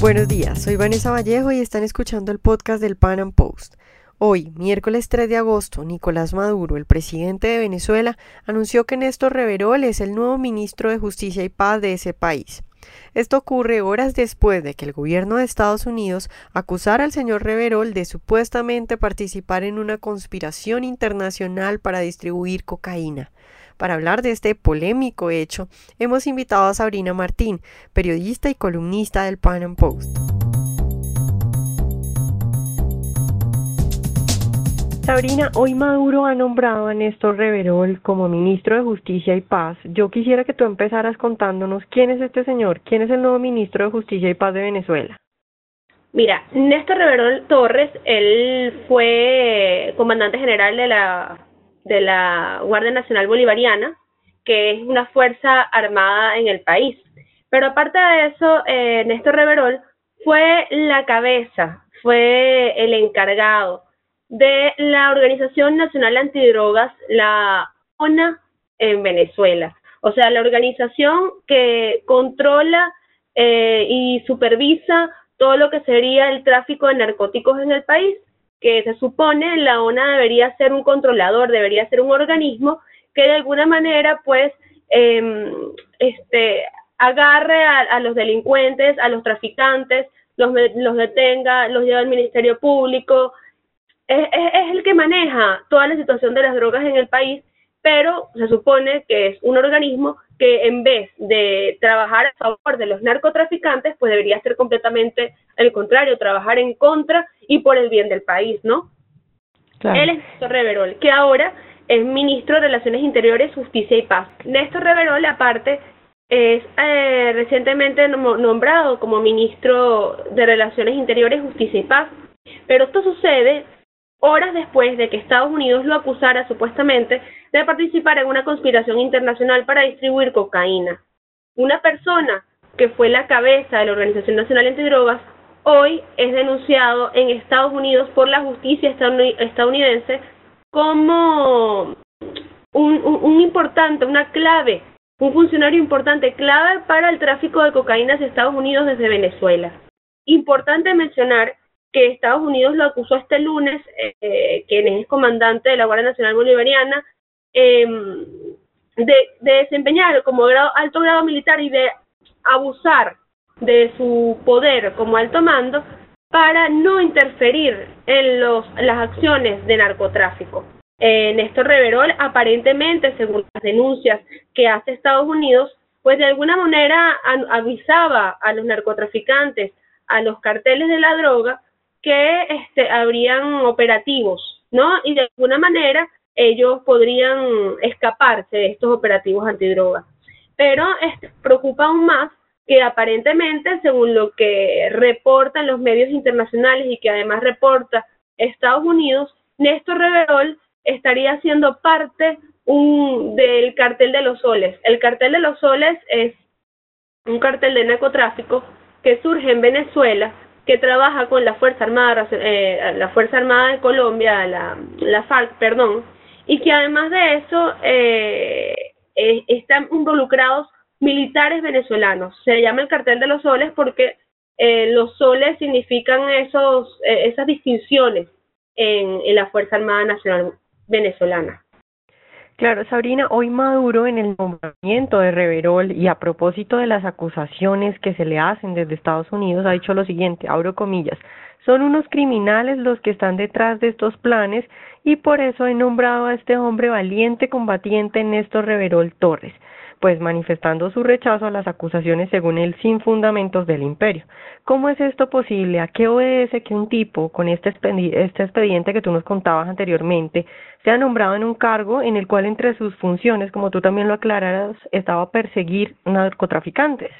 Buenos días, soy Vanessa Vallejo y están escuchando el podcast del Pan Am Post. Hoy, miércoles 3 de agosto, Nicolás Maduro, el presidente de Venezuela, anunció que Néstor Reverol es el nuevo ministro de Justicia y Paz de ese país. Esto ocurre horas después de que el gobierno de Estados Unidos acusara al señor Reverol de supuestamente participar en una conspiración internacional para distribuir cocaína. Para hablar de este polémico hecho, hemos invitado a Sabrina Martín, periodista y columnista del Pan Am Post. Sabrina, hoy Maduro ha nombrado a Néstor Reverol como ministro de Justicia y Paz. Yo quisiera que tú empezaras contándonos quién es este señor, quién es el nuevo ministro de Justicia y Paz de Venezuela. Mira, Néstor Reverol Torres, él fue comandante general de la de la Guardia Nacional Bolivariana, que es una fuerza armada en el país. Pero aparte de eso, eh, Néstor Reverol fue la cabeza, fue el encargado de la Organización Nacional Antidrogas, la ONA en Venezuela. O sea, la organización que controla eh, y supervisa todo lo que sería el tráfico de narcóticos en el país que se supone la ONA debería ser un controlador, debería ser un organismo que de alguna manera pues eh, este, agarre a, los delincuentes, a los traficantes, los, los detenga, los lleva al Ministerio Público, es, es, el que maneja toda la situación de las drogas en el país, pero se supone que es un organismo que en vez de trabajar a favor de los narcotraficantes, pues debería ser completamente el contrario, trabajar en contra y por el bien del país, ¿no? Él es Néstor Reverol, que ahora es ministro de Relaciones Interiores, Justicia y Paz. Néstor Reverol, aparte, es eh, recientemente nombrado como ministro de Relaciones Interiores, Justicia y Paz. Pero esto sucede horas después de que Estados Unidos lo acusara supuestamente de participar en una conspiración internacional para distribuir cocaína. Una persona que fue la cabeza de la Organización Nacional Antidrogas hoy es denunciado en Estados Unidos por la justicia estadounidense como un, importante, una clave, un funcionario importante, clave para el tráfico de cocaína hacia Estados Unidos desde Venezuela. Importante mencionar que Estados Unidos lo acusó este lunes, eh, quien es comandante de la Guardia Nacional Bolivariana, de, de, desempeñar como alto grado militar y de abusar de su poder como alto mando para no interferir en los, las acciones de narcotráfico. Eh, Néstor Reverol, aparentemente, según las denuncias que hace Estados Unidos, pues de alguna manera avisaba a los narcotraficantes, a los carteles de la droga, que este, habrían operativos, ¿no? Y de alguna manera ellos podrían escaparse de estos operativos antidrogas. Pero este, preocupa aún más que aparentemente, según lo que reportan los medios internacionales y que además reporta Estados Unidos, Néstor Reverol estaría siendo parte un, del cartel de los soles. El cartel de los soles es un cartel de narcotráfico que surge en Venezuela que trabaja con la Fuerza Armada, eh, la Fuerza Armada de Colombia, la, la FARC, perdón, y que además de eso eh, están involucrados militares venezolanos. Se llama el cartel de los soles porque eh, los soles significan esos, esas distinciones en la Fuerza Armada Nacional venezolana. Claro, Sabrina, hoy Maduro en el nombramiento de Reverol y a propósito de las acusaciones que se le hacen desde Estados Unidos ha dicho lo siguiente, abro comillas, son unos criminales los que están detrás de estos planes y por eso he nombrado a este hombre valiente combatiente Néstor Reverol Torres pues manifestando su rechazo a las acusaciones según él sin fundamentos del imperio. ¿Cómo es esto posible? ¿A qué obedece que un tipo con este, este expediente que tú nos contabas anteriormente sea nombrado en un cargo en el cual entre sus funciones, como tú también lo aclararas, estaba perseguir narcotraficantes?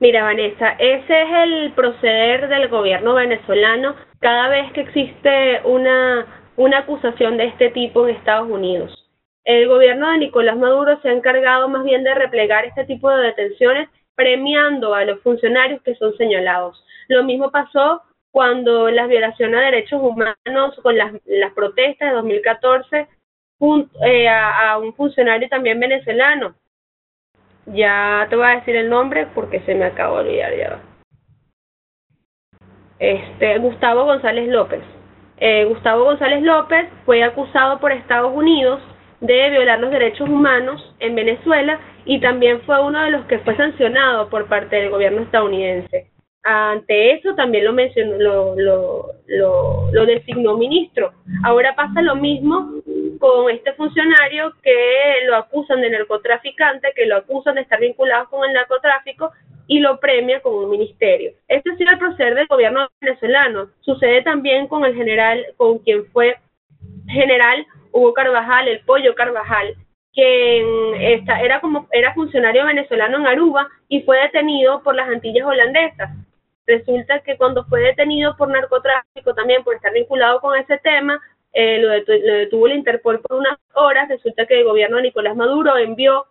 Mira, Vanessa, ese es el proceder del gobierno venezolano cada vez que existe una, una acusación de este tipo en Estados Unidos. El gobierno de Nicolás Maduro se ha encargado más bien de replegar este tipo de detenciones premiando a los funcionarios que son señalados. Lo mismo pasó cuando las violaciones a derechos humanos con las, las protestas de 2014 eh, a, a, un funcionario también venezolano. Ya te voy a decir el nombre porque se me acabó de olvidar ya. este Gustavo González López. Eh, Gustavo González López fue acusado por Estados Unidos de violar los derechos humanos en Venezuela y también fue uno de los que fue sancionado por parte del gobierno estadounidense. Ante eso también lo mencionó, lo, lo, lo, designó ministro. Ahora pasa lo mismo con este funcionario que lo acusan de narcotraficante, que lo acusan de estar vinculado con el narcotráfico y lo premia con un ministerio. Este ha sido el proceder del gobierno venezolano. Sucede también con el general, con quien fue general Hugo Carvajal, el pollo Carvajal, que esta, era como era funcionario venezolano en Aruba y fue detenido por las Antillas holandesas. Resulta que cuando fue detenido por narcotráfico también por estar vinculado con ese tema, eh, lo, detuvo el Interpol por unas horas, resulta que el gobierno de Nicolás Maduro envió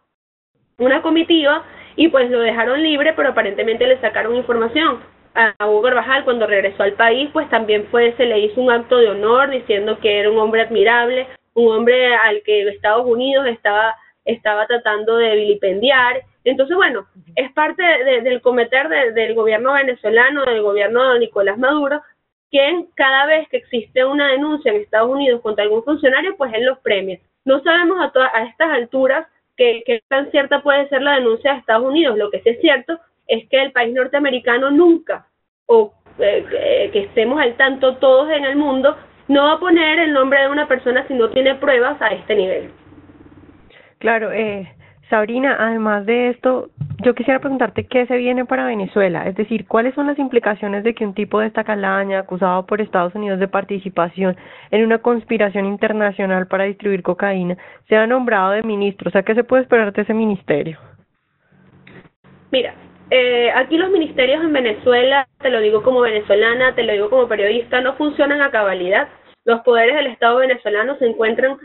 una comitiva y pues lo dejaron libre, pero aparentemente le sacaron información. A Hugo Carvajal cuando regresó al país, pues también fue, se le hizo un acto de honor diciendo que era un hombre admirable, un hombre al que Estados Unidos estaba, estaba tratando de vilipendiar. Entonces, bueno, es parte del cometer del gobierno venezolano, del gobierno de Nicolás Maduro, que cada vez que existe una denuncia en Estados Unidos contra algún funcionario, pues él los premia. No sabemos a, a estas alturas qué tan cierta puede ser la denuncia de Estados Unidos. Lo que sí es cierto es que el país norteamericano nunca, o eh, que estemos al tanto todos en el mundo, no va a poner el nombre de una persona si no tiene pruebas a este nivel. Claro, eh, Sabrina, además de esto, yo quisiera preguntarte qué se viene para Venezuela, es decir, cuáles son las implicaciones de que un tipo de esta calaña, acusado por Estados Unidos de participación en una conspiración internacional para distribuir cocaína, sea nombrado de ministro, o sea, ¿qué se puede esperar de ese ministerio? Mira, eh, aquí los ministerios en Venezuela, te lo digo como venezolana, te lo digo como periodista, no funcionan a cabalidad los poderes del Estado venezolano se encuentran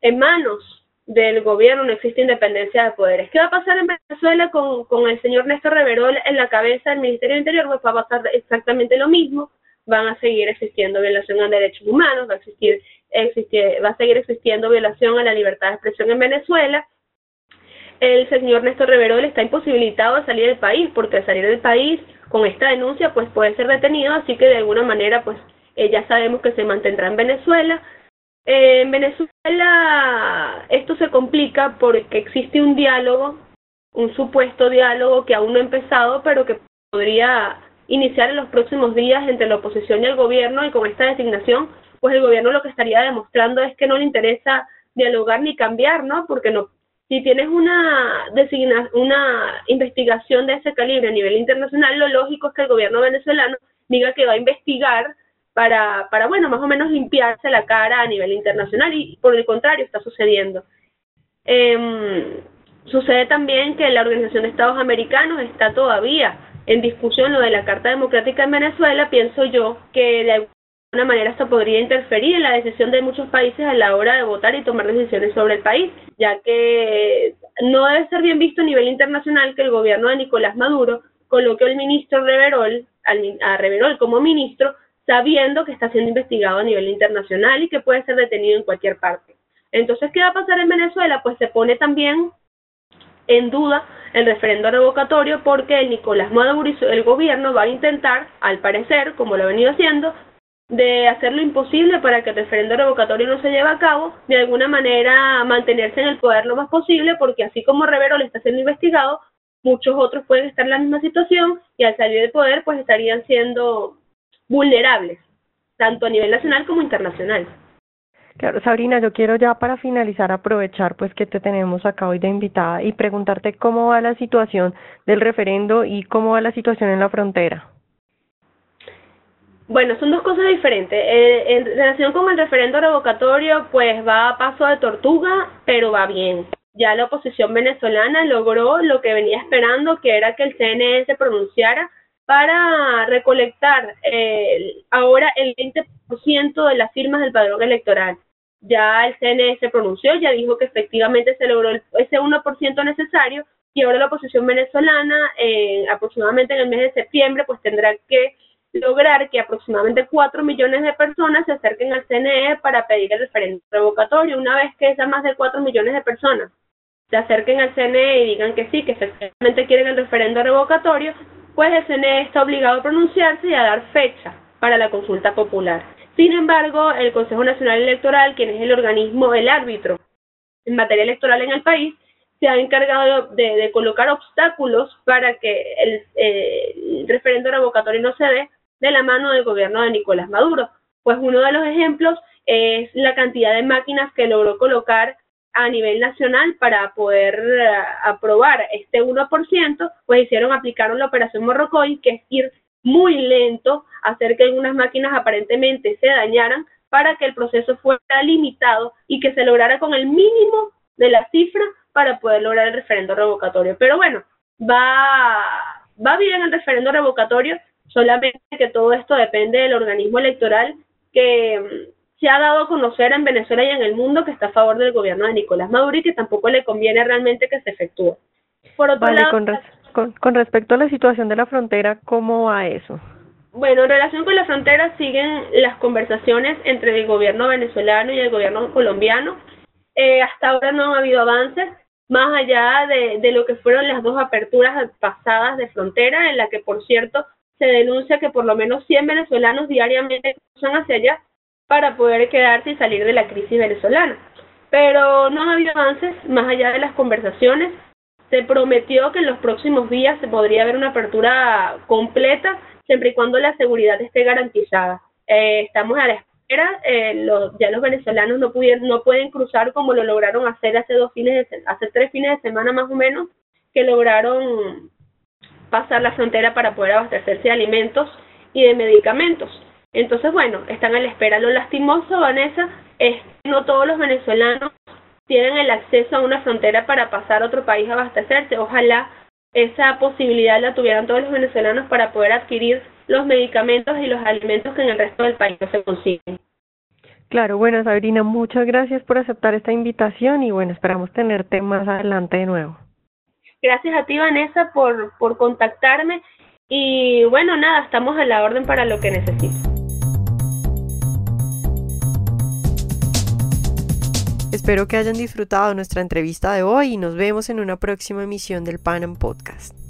en manos del gobierno, no existe independencia de poderes. ¿Qué va a pasar en Venezuela con, el señor Néstor Reverol en la cabeza del Ministerio del Interior? Pues va a pasar exactamente lo mismo, van a seguir existiendo violación a derechos humanos, va a existir, existir, va a seguir existiendo violación a la libertad de expresión en Venezuela. El señor Néstor Reverol está imposibilitado de salir del país, porque al salir del país con esta denuncia pues puede ser detenido, así que de alguna manera pues eh, ya sabemos que se mantendrá en Venezuela. Eh, en Venezuela esto se complica porque existe un diálogo, un supuesto diálogo que aún no ha empezado, pero que podría iniciar en los próximos días entre la oposición y el gobierno y con esta designación, pues el gobierno lo que estaría demostrando es que no le interesa dialogar ni cambiar, ¿no? Porque no si tienes una designa, una investigación de ese calibre a nivel internacional, lo lógico es que el gobierno venezolano diga que va a investigar para, para, bueno, más o menos limpiarse la cara a nivel internacional y por el contrario está sucediendo. Eh, sucede también que la Organización de Estados Americanos está todavía en discusión lo de la Carta Democrática en Venezuela, pienso yo que de alguna manera esto podría interferir en la decisión de muchos países a la hora de votar y tomar decisiones sobre el país, ya que no debe ser bien visto a nivel internacional que el gobierno de Nicolás Maduro coloque al ministro Reverol, a Reverol como ministro, sabiendo que está siendo investigado a nivel internacional y que puede ser detenido en cualquier parte. Entonces, ¿qué va a pasar en Venezuela? Pues se pone también en duda el referendo revocatorio porque el Nicolás Maduro y el gobierno va a intentar, al parecer, como lo ha venido haciendo, de hacer lo imposible para que el referendo revocatorio no se lleve a cabo, de alguna manera mantenerse en el poder lo más posible, porque así como Rivero le está siendo investigado, muchos otros pueden estar en la misma situación y al salir del poder pues estarían siendo vulnerables, tanto a nivel nacional como internacional. Claro, Sabrina, yo quiero ya para finalizar aprovechar pues que te tenemos acá hoy de invitada y preguntarte cómo va la situación del referendo y cómo va la situación en la frontera. Bueno, son dos cosas diferentes. Eh, en relación con el referendo revocatorio, pues va a paso de tortuga, pero va bien. Ya la oposición venezolana logró lo que venía esperando, que era que el CNE se pronunciara para recolectar eh, ahora el 20% de las firmas del padrón electoral. Ya el CNE se pronunció, ya dijo que efectivamente se logró ese 1% necesario y ahora la oposición venezolana, eh, aproximadamente en el mes de septiembre, pues tendrá que lograr que aproximadamente 4 millones de personas se acerquen al CNE para pedir el referéndum revocatorio. Una vez que esas más de 4 millones de personas se acerquen al CNE y digan que sí, que efectivamente quieren el referendo revocatorio, pues el CNE está obligado a pronunciarse y a dar fecha para la consulta popular. Sin embargo, el Consejo Nacional Electoral, quien es el organismo, el árbitro en materia electoral en el país, se ha encargado de, colocar obstáculos para que el, el referendo revocatorio no se dé de la mano del gobierno de Nicolás Maduro. Pues uno de los ejemplos es la cantidad de máquinas que logró colocar a nivel nacional para poder eh, aprobar este 1%, pues hicieron, aplicaron la operación Morrocoy, que es ir muy lento, hacer que algunas máquinas aparentemente se dañaran para que el proceso fuera limitado y que se lograra con el mínimo de la cifra para poder lograr el referendo revocatorio. Pero bueno, va, va bien el referendo revocatorio, solamente que todo esto depende del organismo electoral que se ha dado a conocer en Venezuela y en el mundo que está a favor del gobierno de Nicolás Maduro y que tampoco le conviene realmente que se efectúe. Por otro lado, con, con, respecto a la situación de la frontera, ¿cómo va eso? Bueno, en relación con la frontera siguen las conversaciones entre el gobierno venezolano y el gobierno colombiano. Eh, hasta ahora no ha habido avances, más allá de, de lo que fueron las dos aperturas pasadas de frontera, en la que, por cierto, se denuncia que por lo menos 100 venezolanos diariamente cruzan hacia allá para poder quedarse y salir de la crisis venezolana. Pero no ha habido avances más allá de las conversaciones. Se prometió que en los próximos días se podría haber una apertura completa siempre y cuando la seguridad esté garantizada. Eh, estamos a la espera, eh, ya los venezolanos no, no pueden cruzar como lo lograron hacer hace dos fines de hace tres fines de semana más o menos, que lograron pasar la frontera para poder abastecerse de alimentos y de medicamentos. Entonces, bueno, están a la espera. Lo lastimoso, Vanessa, es que no todos los venezolanos tienen el acceso a una frontera para pasar a otro país a abastecerse. Ojalá esa posibilidad la tuvieran todos los venezolanos para poder adquirir los medicamentos y los alimentos que en el resto del país no se consiguen. Claro, bueno, Sabrina, muchas gracias por aceptar esta invitación y bueno, esperamos tenerte más adelante de nuevo. Gracias a ti, Vanessa, por, por contactarme y bueno, nada, estamos a la orden para lo que necesites. Espero que hayan disfrutado nuestra entrevista de hoy y nos vemos en una próxima emisión del Panam Podcast.